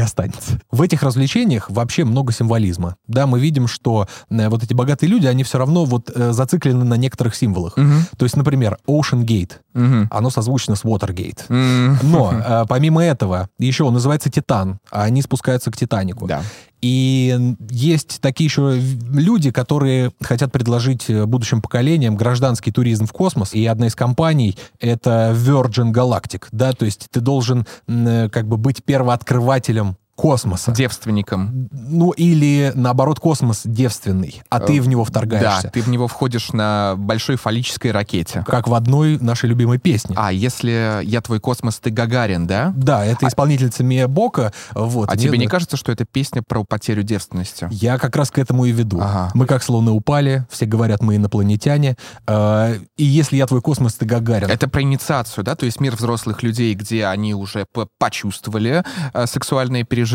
[SPEAKER 2] останется. В этих развлечениях вообще много символизма. Да, мы видим, что э, вот эти богатые люди, они все равно вот э, зациклены на некоторых символах.
[SPEAKER 1] Мгм.
[SPEAKER 2] То есть, например, Ocean Gate,
[SPEAKER 1] Мгм.
[SPEAKER 2] оно созвучно с Watergate.
[SPEAKER 1] М.
[SPEAKER 2] Но э, помимо этого, еще он называется Титан, а они спускаются к Титанику.
[SPEAKER 1] Да.
[SPEAKER 2] И есть такие еще люди, которые хотят предложить э, будущим поколениям гражданский туризм в космос. И одна из компаний — это Virgin Galactic, да, то есть ты должен э, как бы быть первооткрывателем космоса.
[SPEAKER 1] Девственником.
[SPEAKER 2] Ну, или, наоборот, космос девственный, а ты в него вторгаешься.
[SPEAKER 1] Да, ты в него входишь на большой фаллической ракете.
[SPEAKER 2] Как в одной нашей любимой песне.
[SPEAKER 1] А, если я твой космос, ты Гагарин, да?
[SPEAKER 2] Да, это исполнительница Мия Бока. Вот.
[SPEAKER 1] А тебе не кажется, что это песня про потерю девственности?
[SPEAKER 2] Я как раз к этому и веду.
[SPEAKER 1] Ага.
[SPEAKER 2] Мы как слоны упали, все говорят, мы инопланетяне. Э, И если я твой космос, ты Гагарин.
[SPEAKER 1] Это про инициацию, да? То есть мир взрослых людей, где они уже почувствовали э, сексуальные переживания.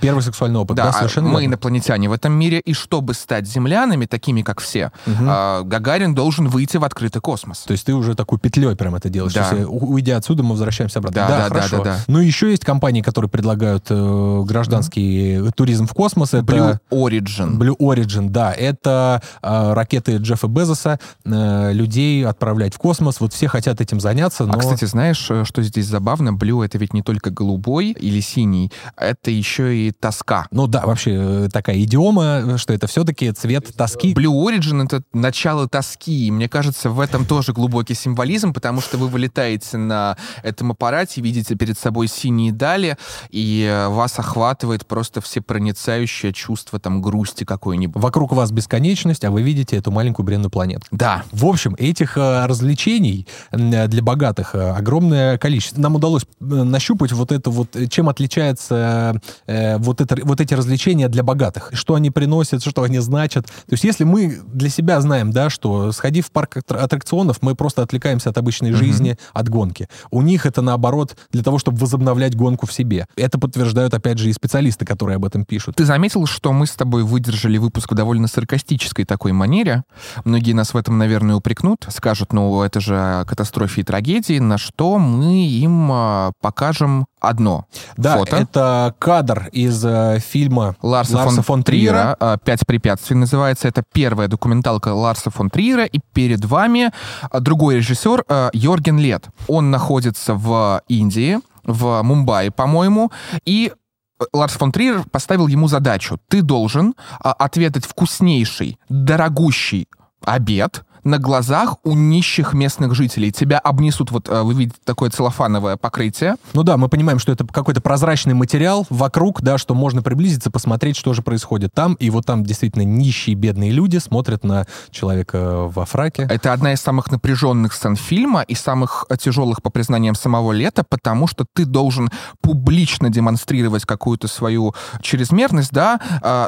[SPEAKER 2] Первый сексуальный опыт, да,
[SPEAKER 1] Да, а
[SPEAKER 2] совершенно
[SPEAKER 1] мы
[SPEAKER 2] верно.
[SPEAKER 1] инопланетяне в этом мире, и чтобы стать землянами, такими как все, э, Гагарин должен выйти в открытый космос.
[SPEAKER 2] То есть ты уже такой петлей прям это делаешь.
[SPEAKER 1] Да.
[SPEAKER 2] Есть, у- уйдя отсюда, мы возвращаемся обратно.
[SPEAKER 1] Да, да, да,
[SPEAKER 2] хорошо.
[SPEAKER 1] да, да.
[SPEAKER 2] Ну, еще есть компании, которые предлагают э, гражданский туризм в космос. Это
[SPEAKER 1] Blue Origin.
[SPEAKER 2] Blue Origin, да. Это э, ракеты Джеффа Безоса, э, людей отправлять в космос. Вот все хотят этим заняться, но...
[SPEAKER 1] А, кстати, знаешь, э, что здесь забавно? Блю — это ведь не только голубой или синий, это еще и тоска.
[SPEAKER 2] Ну да, вообще э, такая идиома, что это все-таки цвет тоски.
[SPEAKER 1] Blue Origin — это начало тоски. И мне кажется, в этом тоже глубокий символизм, потому что вы вылетаете на этом аппарате, видите перед собой синие дали, и э, вас охватывает просто всепроницающее чувство там грусти какой-нибудь.
[SPEAKER 2] Вокруг вас бесконечность, а вы видите эту маленькую бренную планету.
[SPEAKER 1] Да.
[SPEAKER 2] В общем, этих э, развлечений для богатых э, огромное количество. Нам удалось э, нащупать вот это вот, э, чем отличается э, вот, это, вот эти развлечения для богатых. Что они приносят, что они значат. То есть если мы для себя знаем, да, что сходив в парк аттракционов, мы просто отвлекаемся от обычной жизни, от гонки. У них это наоборот для того, чтобы возобновлять гонку в себе. Это подтверждают, опять же, и специалисты, которые об этом пишут.
[SPEAKER 1] Ты заметил, что мы с тобой выдержали выпуск в довольно саркастической такой манере? Многие нас в этом, наверное, упрекнут, скажут, ну, это же о катастрофе и трагедии, на что мы им а, покажем одно
[SPEAKER 2] Да,
[SPEAKER 1] фото.
[SPEAKER 2] это кадр из э, фильма
[SPEAKER 1] Ларса, фон, Триера а, «Пять препятствий» называется. Это первая документалка Ларса фон Триера. И перед вами а, другой режиссер а, Йорген Лет. Он находится в Индии, в Мумбаи, по-моему, и э, Ларс фон Триер поставил ему задачу. Ты должен а, отведать вкуснейший, дорогущий обед на глазах у нищих местных жителей. Тебя обнесут, вот э, вы видите такое целлофановое покрытие,
[SPEAKER 2] Ну да, мы понимаем, что это какой-то прозрачный материал вокруг, да, что можно приблизиться, посмотреть, что же происходит там. И вот там действительно нищие, бедные люди смотрят на человека во фраке.
[SPEAKER 1] Это одна из самых напряженных сцен фильма и самых э, тяжелых по признаниям самого Лета, потому что ты должен публично демонстрировать какую-то свою чрезмерность, да,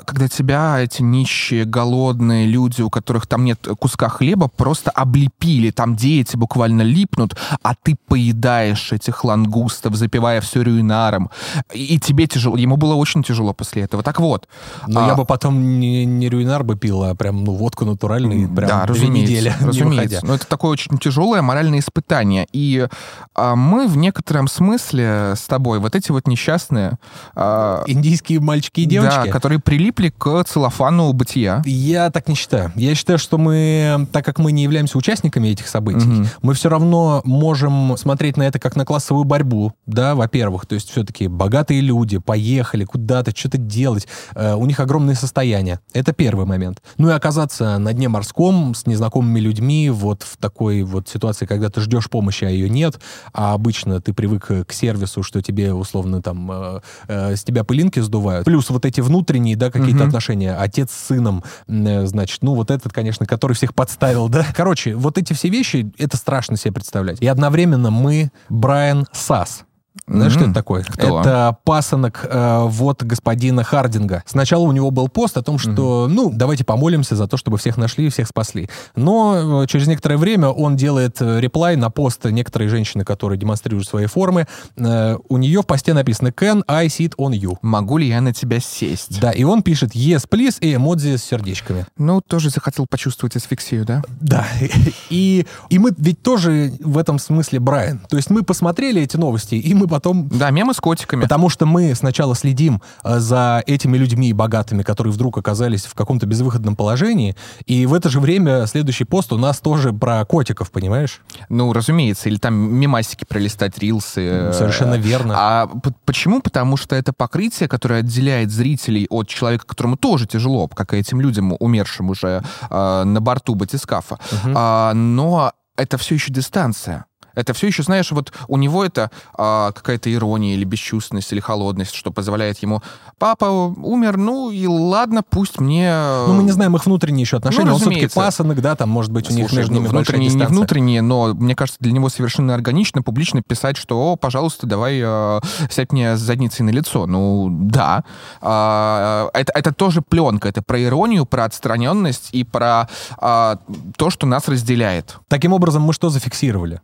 [SPEAKER 1] когда тебя эти нищие, голодные люди, у которых там нет куска хлеба, просто облепили, там дети буквально липнут, а ты поедаешь этих лангустов, запивая все рюинаром, и тебе тяжело, ему было очень тяжело после этого. Так вот,
[SPEAKER 2] Но
[SPEAKER 1] а,
[SPEAKER 2] я бы потом не, не рюинар бы пил, а прям ну, водку натуральную, прям
[SPEAKER 1] да,
[SPEAKER 2] две
[SPEAKER 1] разумеется,
[SPEAKER 2] недели не
[SPEAKER 1] разумеется.
[SPEAKER 2] выходя.
[SPEAKER 1] Но это такое очень тяжелое моральное испытание. И а, мы в некотором смысле с тобой, вот эти вот несчастные, а,
[SPEAKER 2] Индийские мальчики и девочки.
[SPEAKER 1] да, которые прилипли к целлофану бытия.
[SPEAKER 2] Я так не считаю. Я считаю, что мы, так как мы не являемся участниками этих событий,
[SPEAKER 1] Мгм.
[SPEAKER 2] мы все равно можем смотреть на это как на классовую борьбу, да, во-первых. То есть все-таки богатые люди поехали куда-то, что-то делать. э, у них огромные состояния. Это первый момент. Ну и оказаться на дне морском с незнакомыми людьми вот в такой вот ситуации, когда ты ждешь помощи, а ее нет, а обычно ты привык к сервису, что тебе условно там э, э, с тебя пылинки сдувают. Плюс вот эти внутренние, да, какие-то
[SPEAKER 1] Мгм.
[SPEAKER 2] отношения. Отец с сыном, э, значит, ну вот этот, конечно, который всех подставил, да. Короче, вот эти все вещи, это страшно себе представлять. И одновременно мы Брайан Сас. Знаешь, что
[SPEAKER 1] М,
[SPEAKER 2] это такое?
[SPEAKER 1] кто?
[SPEAKER 2] Это пасынок э, вот господина Хардинга. Сначала у него был пост о том, что, ну, давайте помолимся за то, чтобы всех нашли и всех спасли. Но э, через некоторое время он делает э, реплай на пост некоторой женщины, которая демонстрирует свои формы. Э, у нее в посте написано «Can I sit on you?»
[SPEAKER 1] Могу ли я на тебя сесть?
[SPEAKER 2] Да, и он пишет «Yes, please» и эмодзи с сердечками.
[SPEAKER 1] Ну, тоже захотел почувствовать асфиксию, да?
[SPEAKER 2] Да. И, и мы ведь тоже в этом смысле Брайан. То есть мы посмотрели эти новости, и мы потом...
[SPEAKER 1] Да, мемы с котиками.
[SPEAKER 2] Потому что мы сначала следим э, за этими людьми богатыми, которые вдруг оказались в каком-то безвыходном положении, и в это же время следующий пост у нас тоже про котиков, понимаешь?
[SPEAKER 1] Ну, разумеется, или там мемасики пролистать, рилсы. э,
[SPEAKER 2] Совершенно верно.
[SPEAKER 1] А почему? Потому что это покрытие, которое отделяет зрителей от человека, которому тоже тяжело, как и этим людям, умершим уже э, на борту батискафа. А, но это все еще дистанция. Это все еще, знаешь, вот у него это а, какая-то ирония или бесчувственность, или холодность, что позволяет ему, папа умер, ну и ладно, пусть мне...
[SPEAKER 2] Ну, мы не знаем их внутренние еще отношения.
[SPEAKER 1] Ну,
[SPEAKER 2] Он все-таки
[SPEAKER 1] разумеется.
[SPEAKER 2] пасынок, да, там, может быть, у них
[SPEAKER 1] Слушай,
[SPEAKER 2] между ними
[SPEAKER 1] ну,
[SPEAKER 2] большая
[SPEAKER 1] внутренние, не внутренние, но мне кажется, для него совершенно органично публично писать, что, о, пожалуйста, давай э, сядь мне с задницей на лицо. Ну, да. А, это, это тоже пленка, это про иронию, про отстраненность и про а, то, что нас разделяет.
[SPEAKER 2] Таким образом, мы что зафиксировали?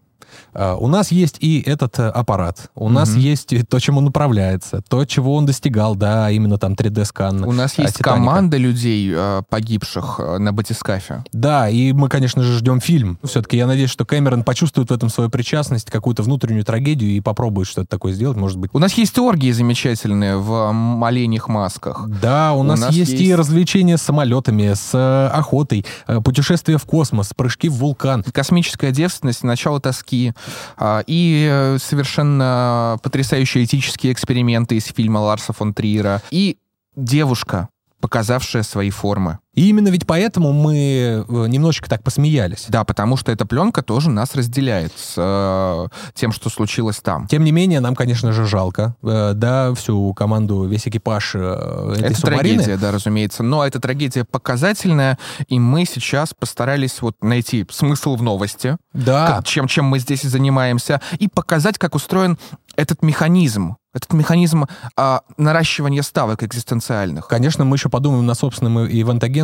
[SPEAKER 2] А, У нас есть и этот э, аппарат, у нас есть и то, чем он управляется, то, чего он достигал, да, именно там 3D-скан.
[SPEAKER 1] У нас есть
[SPEAKER 2] «Титаника».
[SPEAKER 1] команда людей, э, погибших э, на батискафе.
[SPEAKER 2] Да, и мы, конечно же, ждем фильм. Все-таки я надеюсь, что Кэмерон почувствует в этом свою причастность, какую-то внутреннюю трагедию и попробует что-то такое сделать, может быть.
[SPEAKER 1] У нас есть оргии замечательные в оленьих масках.
[SPEAKER 2] Да, у,
[SPEAKER 1] У
[SPEAKER 2] нас,
[SPEAKER 1] нас
[SPEAKER 2] есть, и
[SPEAKER 1] есть-
[SPEAKER 2] развлечения с самолетами, с охотой, путешествия в космос, прыжки в вулкан.
[SPEAKER 1] космическая девственность, начало тоски а, и э, совершенно потрясающие этические эксперименты из фильма Ларса фон Триера и девушка, показавшая свои формы.
[SPEAKER 2] И именно ведь поэтому мы э, немножечко так посмеялись.
[SPEAKER 1] Да, потому что эта пленка тоже нас разделяет с э, тем, что случилось там.
[SPEAKER 2] Тем не менее, нам, конечно же, жалко, э, да, всю команду, весь экипаж э, этой
[SPEAKER 1] Это
[SPEAKER 2] субмарины.
[SPEAKER 1] трагедия, да, разумеется. Но эта трагедия показательная, и мы сейчас постарались вот найти смысл в новости,
[SPEAKER 2] Да,
[SPEAKER 1] как- чем, чем мы здесь и занимаемся, и показать, как устроен этот механизм, этот механизм а, наращивания ставок экзистенциальных.
[SPEAKER 2] конечно, мы еще подумаем над собственным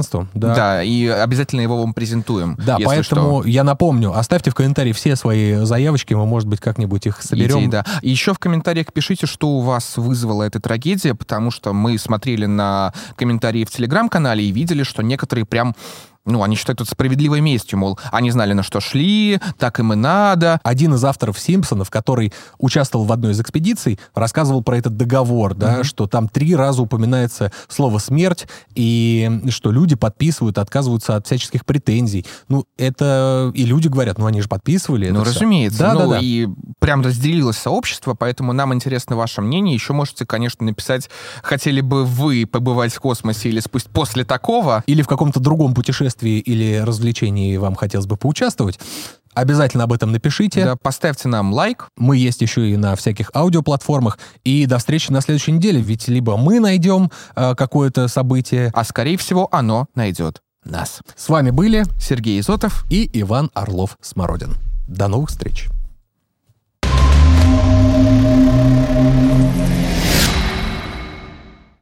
[SPEAKER 2] ивент-агентством. Да.
[SPEAKER 1] Да. и обязательно его вам презентуем.
[SPEAKER 2] Да, поэтому
[SPEAKER 1] что.
[SPEAKER 2] я напомню, оставьте в комментарии все свои заявочки, мы, может быть, как-нибудь их соберем.
[SPEAKER 1] Идеи, да. И еще в комментариях пишите, что у вас вызвала эта трагедия, потому что мы смотрели на комментарии в Телеграм-канале и видели, что некоторые прям, ну, они считают это справедливой местью, мол, они знали, на что шли, так им и надо.
[SPEAKER 2] Один из авторов «Симпсонов», который участвовал в одной из экспедиций, рассказывал про этот договор, да, что там три раза упоминается слово «смерть», и что люди подписывают, отказываются от всяческих претензий. Ну, это... И люди говорят, ну, они же подписывали
[SPEAKER 1] Ну, разумеется.
[SPEAKER 2] Да,
[SPEAKER 1] ну,
[SPEAKER 2] да, да.
[SPEAKER 1] и прям разделилось сообщество, поэтому нам интересно ваше мнение. Еще можете, конечно, написать, хотели бы вы побывать в космосе или спусть после такого.
[SPEAKER 2] Или в каком-то другом путешествии или развлечении вам хотелось бы поучаствовать. Обязательно об этом напишите.
[SPEAKER 1] Да, поставьте нам лайк.
[SPEAKER 2] Мы есть еще и на всяких аудиоплатформах. И до встречи на следующей неделе. Ведь либо мы найдем э, какое-то событие.
[SPEAKER 1] а скорее всего оно найдет нас.
[SPEAKER 2] С вами были
[SPEAKER 1] Сергей Изотов.
[SPEAKER 2] и Иван Орлов-Смородин. До новых встреч.